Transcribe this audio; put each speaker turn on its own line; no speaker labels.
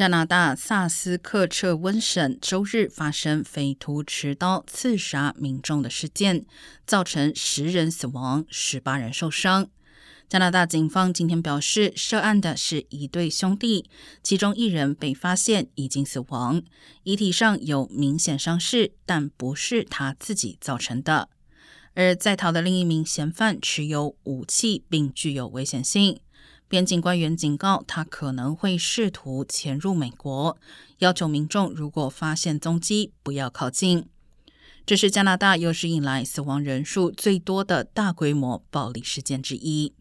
加拿大萨斯克彻温省周日发生匪徒持刀刺杀民众的事件，造成十人死亡、十八人受伤。加拿大警方今天表示，涉案的是一对兄弟，其中一人被发现已经死亡，遗体上有明显伤势，但不是他自己造成的。而在逃的另一名嫌犯持有武器，并具有危险性。边境官员警告他可能会试图潜入美国，要求民众如果发现踪迹不要靠近。这是加拿大有史以来死亡人数最多的大规模暴力事件之一。